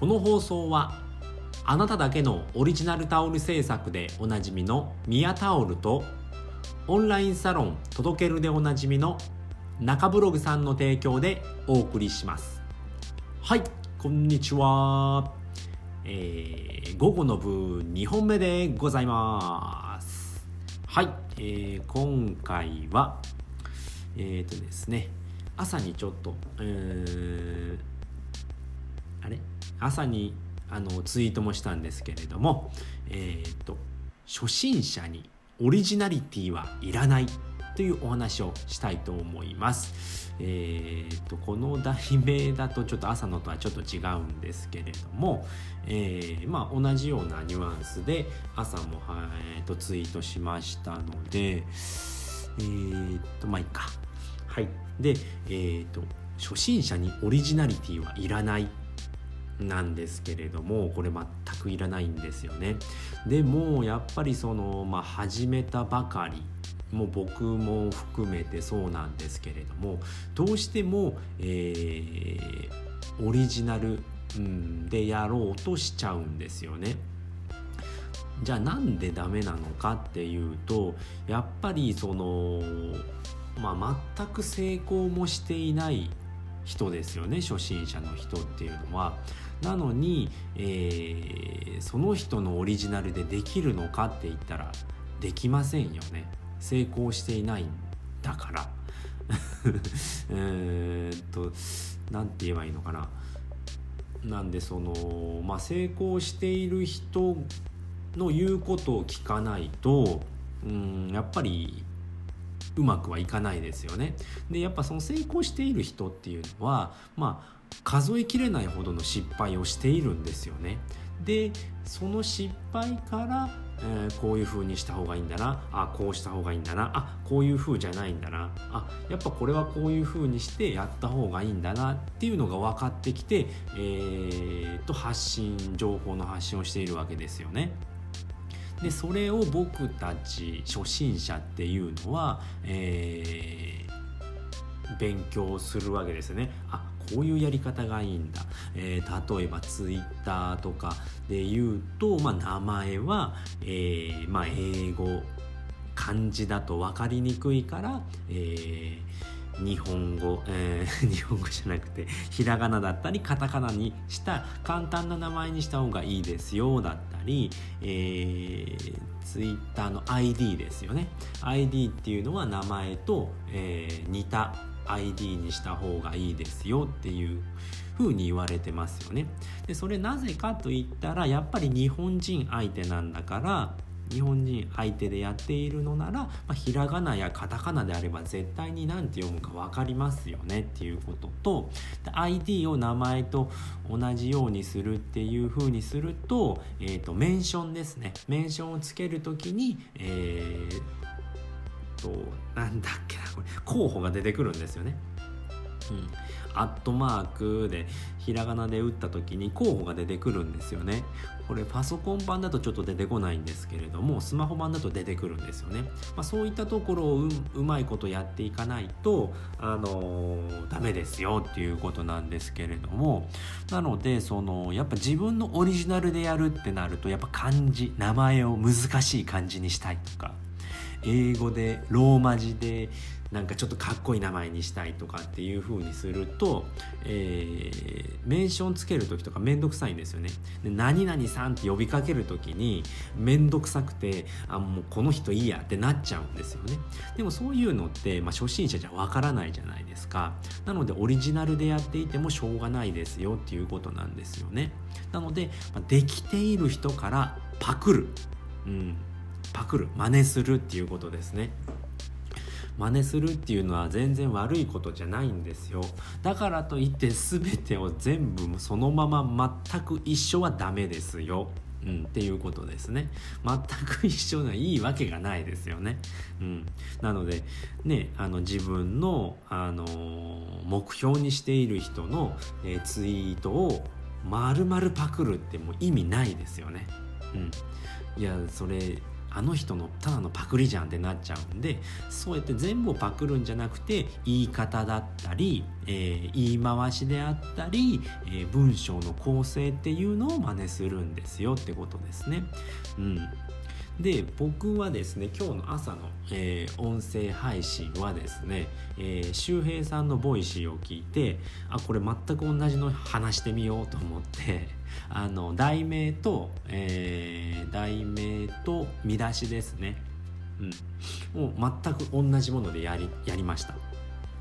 この放送はあなただけのオリジナルタオル制作でおなじみのミヤタオルとオンラインサロン届けるでおなじみの中ブログさんの提供でお送りします。はいこんにちは、えー、午後の部2本目でございます。はい、えー、今回はえっ、ー、とですね朝にちょっと、えー、あれ朝にあのツイートもしたんですけれども、えーと、初心者にオリジナリティはいらないというお話をしたいと思います。えーと、この題名だとちょっと朝のとはちょっと違うんですけれども、えー、まあ、同じようなニュアンスで朝も、えーと、ツイートしましたのでえー、とまあいいか。はい、で、えー、と初心者にオリジナリティはいらないなんですけれどもこれ全くいらないんですよね。でもやっぱりその、まあ、始めたばかりもう僕も含めてそうなんですけれどもどうしても、えー、オリジナル、うん、でやろうとしちゃうんですよね。じゃあなんでダメなのかっていうとやっぱりその、まあ、全く成功もしていない人ですよね初心者の人っていうのは。なのに、えー、その人のオリジナルでできるのかって言ったらできませんよね。成功していないんだから。えっと何て言えばいいのかな。なんでそのまあ成功している人の言うことを聞かないとうんやっぱりうまくはいかないですよね。でやっぱその成功している人っていうのはまあ数えきれないほどの失敗をしているんですよね。でその失敗から、えー、こういう風にした方がいいんだなあこうした方がいいんだなあこういう風じゃないんだなあやっぱこれはこういう風にしてやった方がいいんだなっていうのが分かってきて、えー、と発信情報の発信をしているわけですよね。でそれを僕たち初心者っていうのは、えー、勉強するわけですね。あこういうやり方がいいんだ、えー、例えばツイッターとかで言うと、まあ、名前は、えーまあ、英語漢字だと分かりにくいから、えー、日本語、えー、日本語じゃなくてひらがなだったりカタカナにした簡単な名前にした方がいいですよだったり、えー、ツイッターの ID ですよね ID っていうのは名前と、えー、似た ID にした方がいいですよっていう風に言われてますよね。でそれなぜかと言ったらやっぱり日本人相手なんだから日本人相手でやっているのなら、まあ、ひらがなやカタカナであれば絶対に何て読むか分かりますよねっていうことと ID を名前と同じようにするっていう風にすると,、えーと、メンションですねメンションをつける時に、えーとなんだっけなこれ候補が出てくるんですよね。アットマークでひらがなで打った時に候補が出てくるんですよね。これパソコン版だとちょっと出てこないんですけれどもスマホ版だと出てくるんですよね。まあ、そういったところをうまいことやっていかないとあのー、ダメですよっていうことなんですけれどもなのでそのやっぱ自分のオリジナルでやるってなるとやっぱ漢字名前を難しい漢字にしたいとか英語でローマ字でなんかちょっとかっこいい名前にしたいとかっていう風にすると、えー、メンションつける時とかめんどくさいんですよね。で何々さんって呼びかける時にめんどくさくてあもうこの人いいやってなっちゃうんですよね。でもそういうのって、まあ、初心者じゃわからないじゃないですか。なのでオリジナルでやっていてもしょうがないですよっていうことなんですよね。なので、まあ、できている人からパクる。うんパクる真似するっていうことですね真似するっていうのは全然悪いことじゃないんですよ。だからといって全てを全部そのまま全く一緒はダメですよ。うん、っていうことですね。全く一緒ないいわけがないですよね、うん、なのでねあの自分の、あのー、目標にしている人の、えー、ツイートを丸々パクるってもう意味ないですよね、うん、いやそれあの人のただのパクリじゃんってなっちゃうんでそうやって全部をパクるんじゃなくて言い方だったり、えー、言い回しであったり、えー、文章の構成っていうのを真似するんですよってことですね。うんで僕はですね今日の朝の、えー、音声配信はですね、えー、周平さんの Voicy を聞いてあこれ全く同じの話してみようと思って あの題名と、えー、題名と見出しですね、うん、もう全く同じものでやりやりました。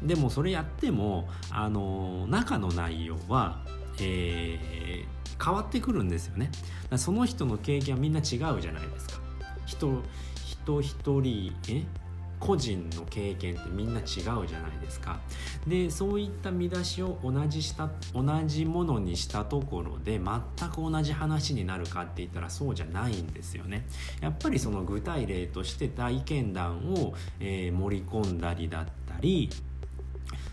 でもそれやってもあの中の内容は、えー、変わってくるんですよね。その人の経験はみんな違うじゃないですか。人人一人え？個人の経験ってみんな違うじゃないですか。でそういった見出しを同じした同じものにしたところで全く同じ話になるかって言ったらそうじゃないんですよね。やっぱりその具体例として体験談を、えー、盛り込んだりだったり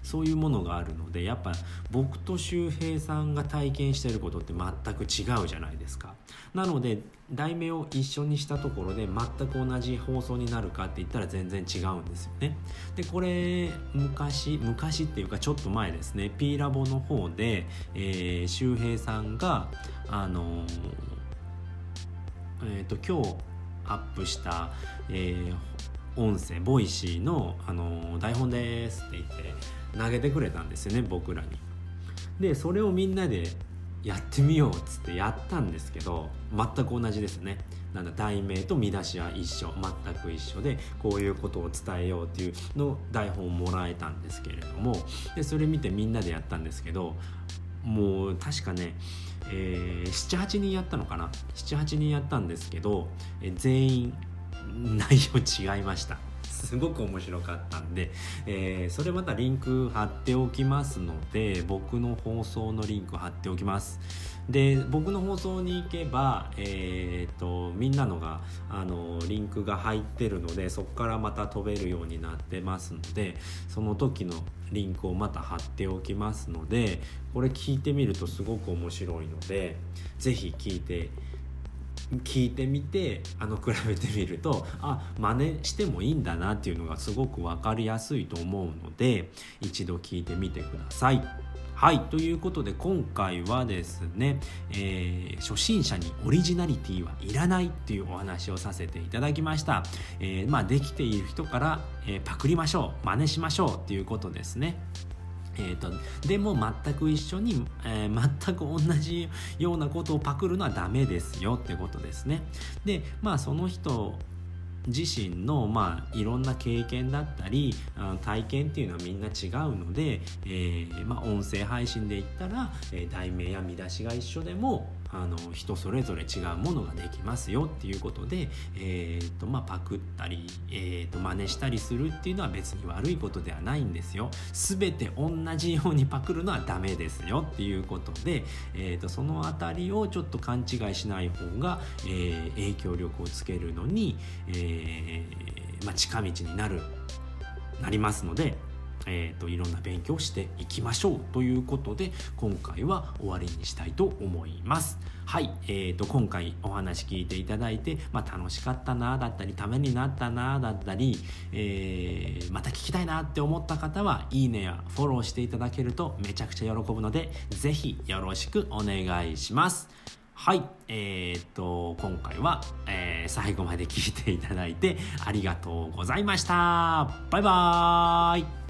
そういうものがあるのでやっぱ僕と周平さんが体験してることって全く違うじゃないですか。なので題名を一緒にしたところで全く同じ放送になるかって言ったら全然違うんですよね。でこれ昔昔っていうかちょっと前ですね。P ラボの方で、えー、周平さんがあのー、えっ、ー、と今日アップした、えー、音声ボイシーの、あの台本ですって言って投げてくれたんですよね僕らに。でそれをみんなでやってみようっつってやったんですけど全く同じですね。なんだ題名と見出しは一緒全く一緒でこういうことを伝えようっていうの台本をもらえたんですけれどもでそれ見てみんなでやったんですけどもう確かね、えー、78人やったのかな？78人やったんですけど、え全員内容違いましたすごく面白かったんで、えー、それまたリンク貼っておきますので僕の放送のリンク貼っておきます。で僕の放送に行けば、えーと、みんなのがあのリンクが入ってるのでそこからまた飛べるようになってますのでその時のリンクをまた貼っておきますのでこれ聞いてみるとすごく面白いので是非聞いて聞いてみてあの比べてみるとあ真似してもいいんだなっていうのがすごく分かりやすいと思うので一度聞いてみてください。はいということで今回はですね、えー、初心者にオリジナリティはいらないっていうお話をさせていただきました、えー、まあ、できている人から、えー、パクりましょう真似しましょうっていうことですねえーと、でも全く一緒に、えー、全く同じようなことをパクるのはダメですよってことですね。でまあその人自身の、まあ、いろんな経験だったり体験っていうのはみんな違うので、えーまあ、音声配信で言ったら、えー、題名や見出しが一緒でもあの人それぞれ違うものができますよっていうことで、えーとまあ、パクったり、えー、と真似したりするっていうのは別に悪いことではないんですよ。全て同じようにパクるのはダメですよっていうことで、えー、とその辺りをちょっと勘違いしない方が、えー、影響力をつけるのに、えーまあ、近道になるなりますので。えーと、いろんな勉強をしていきましょうということで今回は終わりにしたいと思います。はい、えーと、今回お話聞いていただいて、まあ、楽しかったなだったりためになったなだったり、えー、また聞きたいなって思った方はいいねやフォローしていただけるとめちゃくちゃ喜ぶので是非よろしくお願いします。はい、えー、っと今回は、えー、最後まで聞いていただいてありがとうございました。バイバーイ